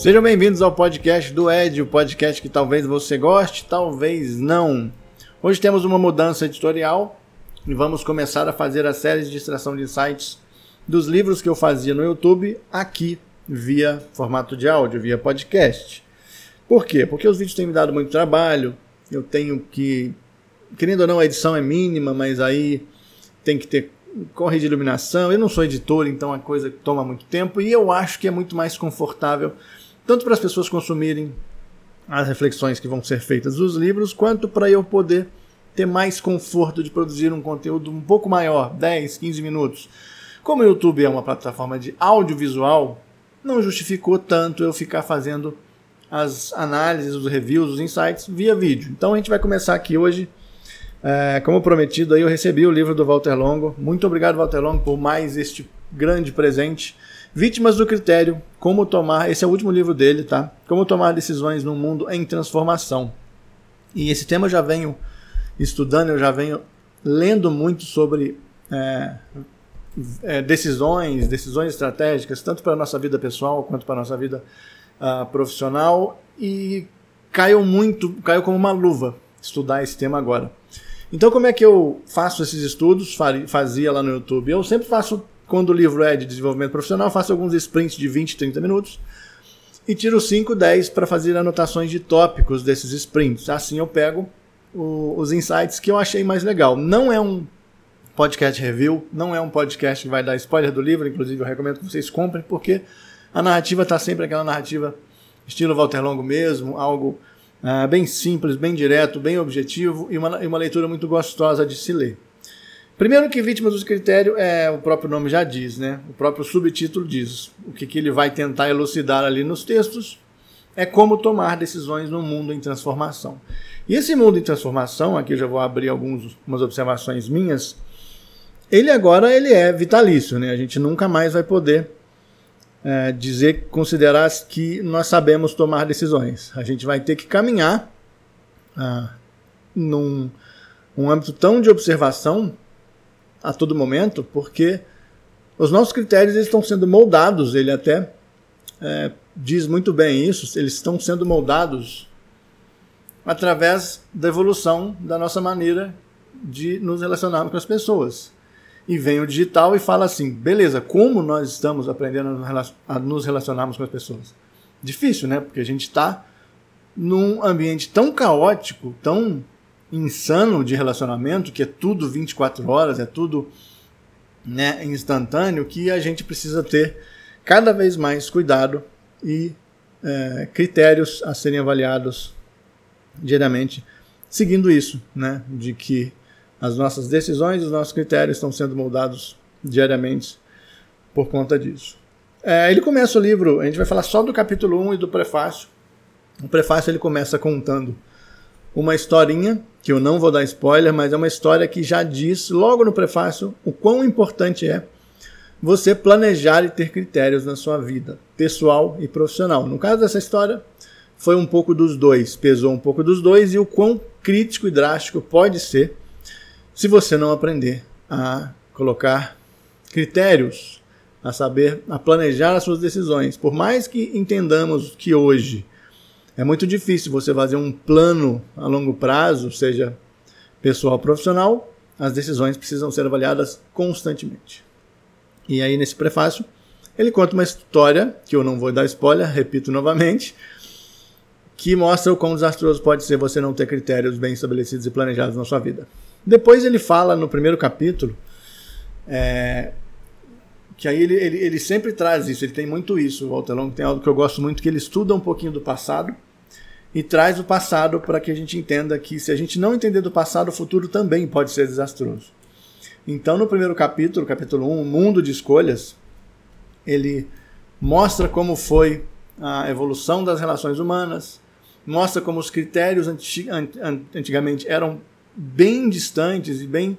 Sejam bem-vindos ao podcast do Ed, o podcast que talvez você goste, talvez não. Hoje temos uma mudança editorial e vamos começar a fazer a série de extração de insights dos livros que eu fazia no YouTube aqui via formato de áudio, via podcast. Por quê? Porque os vídeos têm me dado muito trabalho, eu tenho que, querendo ou não, a edição é mínima, mas aí tem que ter corre de iluminação. Eu não sou editor, então a coisa toma muito tempo e eu acho que é muito mais confortável tanto para as pessoas consumirem as reflexões que vão ser feitas nos livros, quanto para eu poder ter mais conforto de produzir um conteúdo um pouco maior, 10, 15 minutos. Como o YouTube é uma plataforma de audiovisual, não justificou tanto eu ficar fazendo as análises, os reviews, os insights via vídeo. Então a gente vai começar aqui hoje. É, como prometido, aí eu recebi o livro do Walter Longo. Muito obrigado, Walter Longo, por mais este grande presente. Vítimas do Critério, Como Tomar, esse é o último livro dele, tá? Como Tomar Decisões num Mundo em Transformação. E esse tema eu já venho estudando, eu já venho lendo muito sobre é, é, decisões, decisões estratégicas, tanto para a nossa vida pessoal quanto para a nossa vida uh, profissional, e caiu muito, caiu como uma luva estudar esse tema agora. Então, como é que eu faço esses estudos? Fazia lá no YouTube. Eu sempre faço quando o livro é de desenvolvimento profissional, faço alguns sprints de 20, 30 minutos e tiro 5, 10 para fazer anotações de tópicos desses sprints. Assim eu pego o, os insights que eu achei mais legal. Não é um podcast review, não é um podcast que vai dar spoiler do livro, inclusive eu recomendo que vocês comprem, porque a narrativa está sempre aquela narrativa estilo Walter Longo mesmo, algo uh, bem simples, bem direto, bem objetivo e uma, e uma leitura muito gostosa de se ler. Primeiro que vítima do critério é o próprio nome já diz, né? O próprio subtítulo diz. O que, que ele vai tentar elucidar ali nos textos é como tomar decisões num mundo em transformação. E esse mundo em transformação, aqui eu já vou abrir algumas observações minhas, ele agora ele é vitalício, né? A gente nunca mais vai poder é, dizer, considerar que nós sabemos tomar decisões. A gente vai ter que caminhar ah, num um âmbito tão de observação a todo momento, porque os nossos critérios eles estão sendo moldados, ele até é, diz muito bem isso, eles estão sendo moldados através da evolução da nossa maneira de nos relacionarmos com as pessoas. E vem o digital e fala assim: beleza, como nós estamos aprendendo a nos relacionarmos com as pessoas? Difícil, né? Porque a gente está num ambiente tão caótico, tão insano de relacionamento, que é tudo 24 horas, é tudo né, instantâneo, que a gente precisa ter cada vez mais cuidado e é, critérios a serem avaliados diariamente, seguindo isso, né, de que as nossas decisões, os nossos critérios estão sendo moldados diariamente por conta disso. É, ele começa o livro, a gente vai falar só do capítulo 1 e do prefácio. O prefácio ele começa contando uma historinha, que eu não vou dar spoiler, mas é uma história que já diz logo no prefácio o quão importante é você planejar e ter critérios na sua vida, pessoal e profissional. No caso dessa história, foi um pouco dos dois, pesou um pouco dos dois e o quão crítico e drástico pode ser se você não aprender a colocar critérios, a saber, a planejar as suas decisões. Por mais que entendamos que hoje é muito difícil você fazer um plano a longo prazo, seja pessoal ou profissional, as decisões precisam ser avaliadas constantemente. E aí, nesse prefácio, ele conta uma história, que eu não vou dar spoiler, repito novamente, que mostra o quão desastroso pode ser você não ter critérios bem estabelecidos e planejados na sua vida. Depois ele fala no primeiro capítulo, é, que aí ele, ele, ele sempre traz isso, ele tem muito isso. Walter Long tem algo que eu gosto muito, que ele estuda um pouquinho do passado e traz o passado para que a gente entenda que se a gente não entender do passado, o futuro também pode ser desastroso. Então, no primeiro capítulo, capítulo 1, Mundo de Escolhas, ele mostra como foi a evolução das relações humanas, mostra como os critérios antigamente eram bem distantes e bem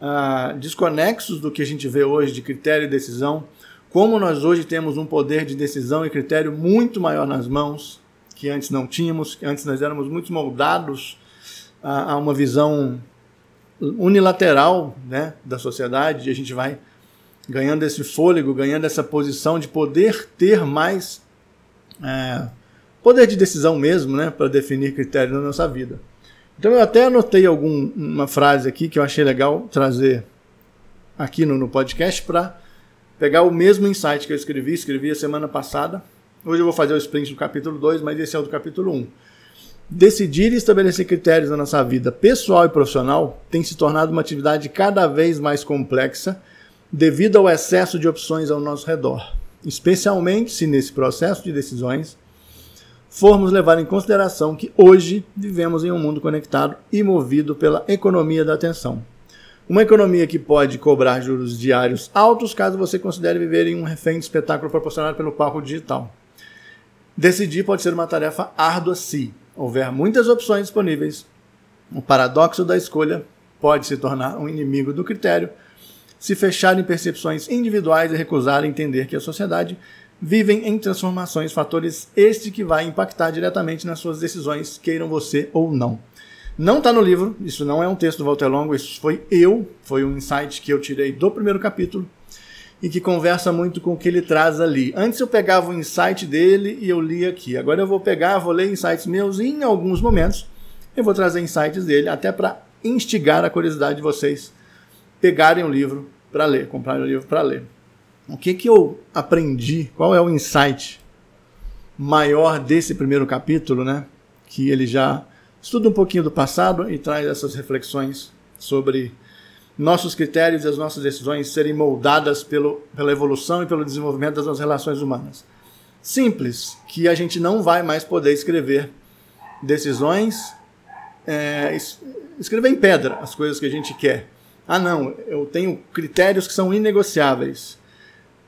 uh, desconexos do que a gente vê hoje de critério e decisão, como nós hoje temos um poder de decisão e critério muito maior nas mãos, que antes não tínhamos, que antes nós éramos muito moldados a, a uma visão unilateral né, da sociedade, e a gente vai ganhando esse fôlego, ganhando essa posição de poder ter mais é, poder de decisão mesmo, né, para definir critérios na nossa vida. Então eu até anotei alguma frase aqui que eu achei legal trazer aqui no, no podcast para pegar o mesmo insight que eu escrevi, escrevi a semana passada. Hoje eu vou fazer o sprint do capítulo 2, mas esse é o do capítulo 1. Um. Decidir e estabelecer critérios na nossa vida pessoal e profissional tem se tornado uma atividade cada vez mais complexa devido ao excesso de opções ao nosso redor, especialmente se nesse processo de decisões formos levar em consideração que hoje vivemos em um mundo conectado e movido pela economia da atenção. Uma economia que pode cobrar juros diários altos caso você considere viver em um refém de espetáculo proporcionado pelo palco digital. Decidir pode ser uma tarefa árdua se houver muitas opções disponíveis. O paradoxo da escolha pode se tornar um inimigo do critério se fechar em percepções individuais e recusar entender que a sociedade vivem em transformações, fatores este que vai impactar diretamente nas suas decisões, queiram você ou não. Não está no livro, isso não é um texto do Walter Longo, isso foi eu, foi um insight que eu tirei do primeiro capítulo e que conversa muito com o que ele traz ali. Antes eu pegava o insight dele e eu li aqui. Agora eu vou pegar, vou ler insights meus e em alguns momentos eu vou trazer insights dele até para instigar a curiosidade de vocês pegarem o livro para ler, comprarem o livro para ler. O que, que eu aprendi? Qual é o insight maior desse primeiro capítulo, né? Que ele já estuda um pouquinho do passado e traz essas reflexões sobre nossos critérios e as nossas decisões serem moldadas pelo, pela evolução e pelo desenvolvimento das nossas relações humanas. Simples, que a gente não vai mais poder escrever decisões, é, escrever em pedra as coisas que a gente quer. Ah, não, eu tenho critérios que são inegociáveis.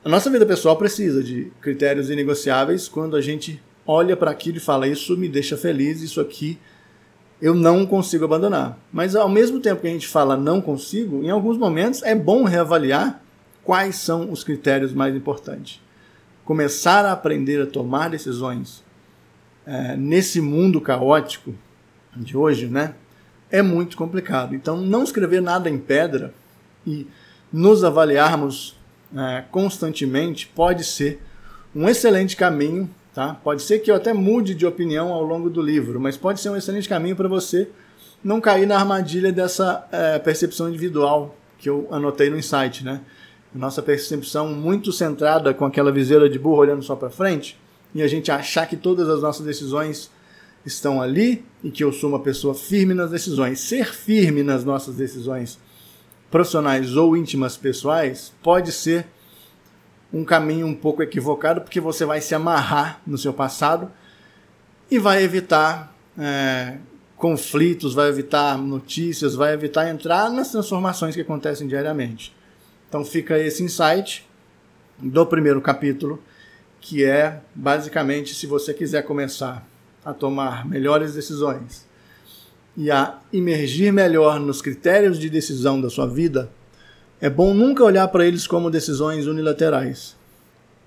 A nossa vida pessoal precisa de critérios inegociáveis quando a gente olha para aquilo e fala: Isso me deixa feliz, isso aqui eu não consigo abandonar. Mas ao mesmo tempo que a gente fala não consigo, em alguns momentos é bom reavaliar quais são os critérios mais importantes. Começar a aprender a tomar decisões é, nesse mundo caótico de hoje, né? É muito complicado. Então, não escrever nada em pedra e nos avaliarmos é, constantemente pode ser um excelente caminho. Tá? Pode ser que eu até mude de opinião ao longo do livro, mas pode ser um excelente caminho para você não cair na armadilha dessa é, percepção individual que eu anotei no insight. Né? Nossa percepção muito centrada com aquela viseira de burro olhando só para frente e a gente achar que todas as nossas decisões estão ali e que eu sou uma pessoa firme nas decisões. Ser firme nas nossas decisões profissionais ou íntimas pessoais pode ser um caminho um pouco equivocado, porque você vai se amarrar no seu passado e vai evitar é, conflitos, vai evitar notícias, vai evitar entrar nas transformações que acontecem diariamente. Então fica esse insight do primeiro capítulo, que é basicamente se você quiser começar a tomar melhores decisões, e a imergir melhor nos critérios de decisão da sua vida, é bom nunca olhar para eles como decisões unilaterais.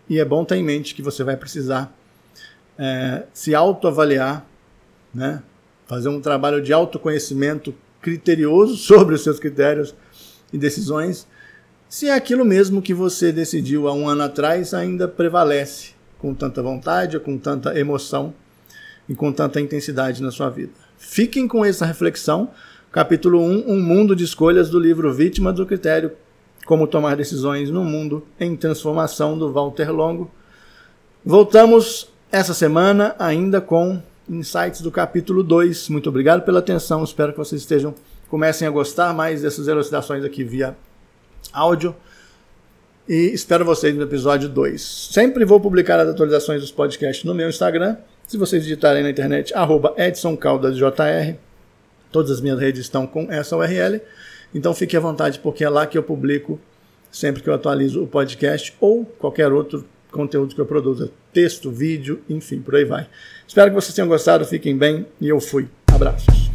E é bom ter em mente que você vai precisar é, se autoavaliar, né? fazer um trabalho de autoconhecimento criterioso sobre os seus critérios e decisões, se é aquilo mesmo que você decidiu há um ano atrás ainda prevalece com tanta vontade, com tanta emoção e com tanta intensidade na sua vida. Fiquem com essa reflexão. Capítulo 1, Um Mundo de Escolhas do livro Vítima do Critério, Como Tomar Decisões no Mundo em Transformação, do Walter Longo. Voltamos essa semana ainda com insights do capítulo 2. Muito obrigado pela atenção. Espero que vocês estejam comecem a gostar mais dessas elucidações aqui via áudio. E espero vocês no episódio 2. Sempre vou publicar as atualizações dos podcasts no meu Instagram se vocês digitarem na internet, arroba EdsonCaldasJR, todas as minhas redes estão com essa URL. Então fique à vontade, porque é lá que eu publico sempre que eu atualizo o podcast ou qualquer outro conteúdo que eu produza. Texto, vídeo, enfim, por aí vai. Espero que vocês tenham gostado, fiquem bem e eu fui. Abraços.